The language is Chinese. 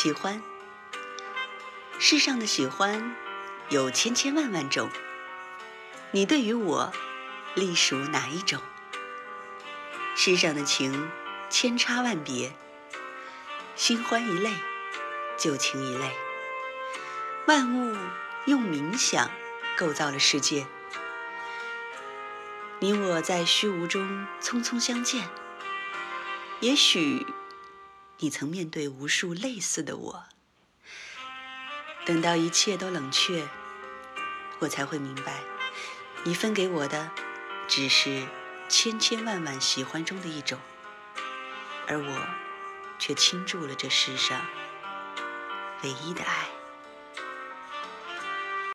喜欢，世上的喜欢有千千万万种，你对于我隶属哪一种？世上的情千差万别，新欢一类，旧情一类。万物用冥想构造了世界，你我在虚无中匆匆相见，也许。你曾面对无数类似的我，等到一切都冷却，我才会明白，你分给我的只是千千万万喜欢中的一种，而我却倾注了这世上唯一的爱。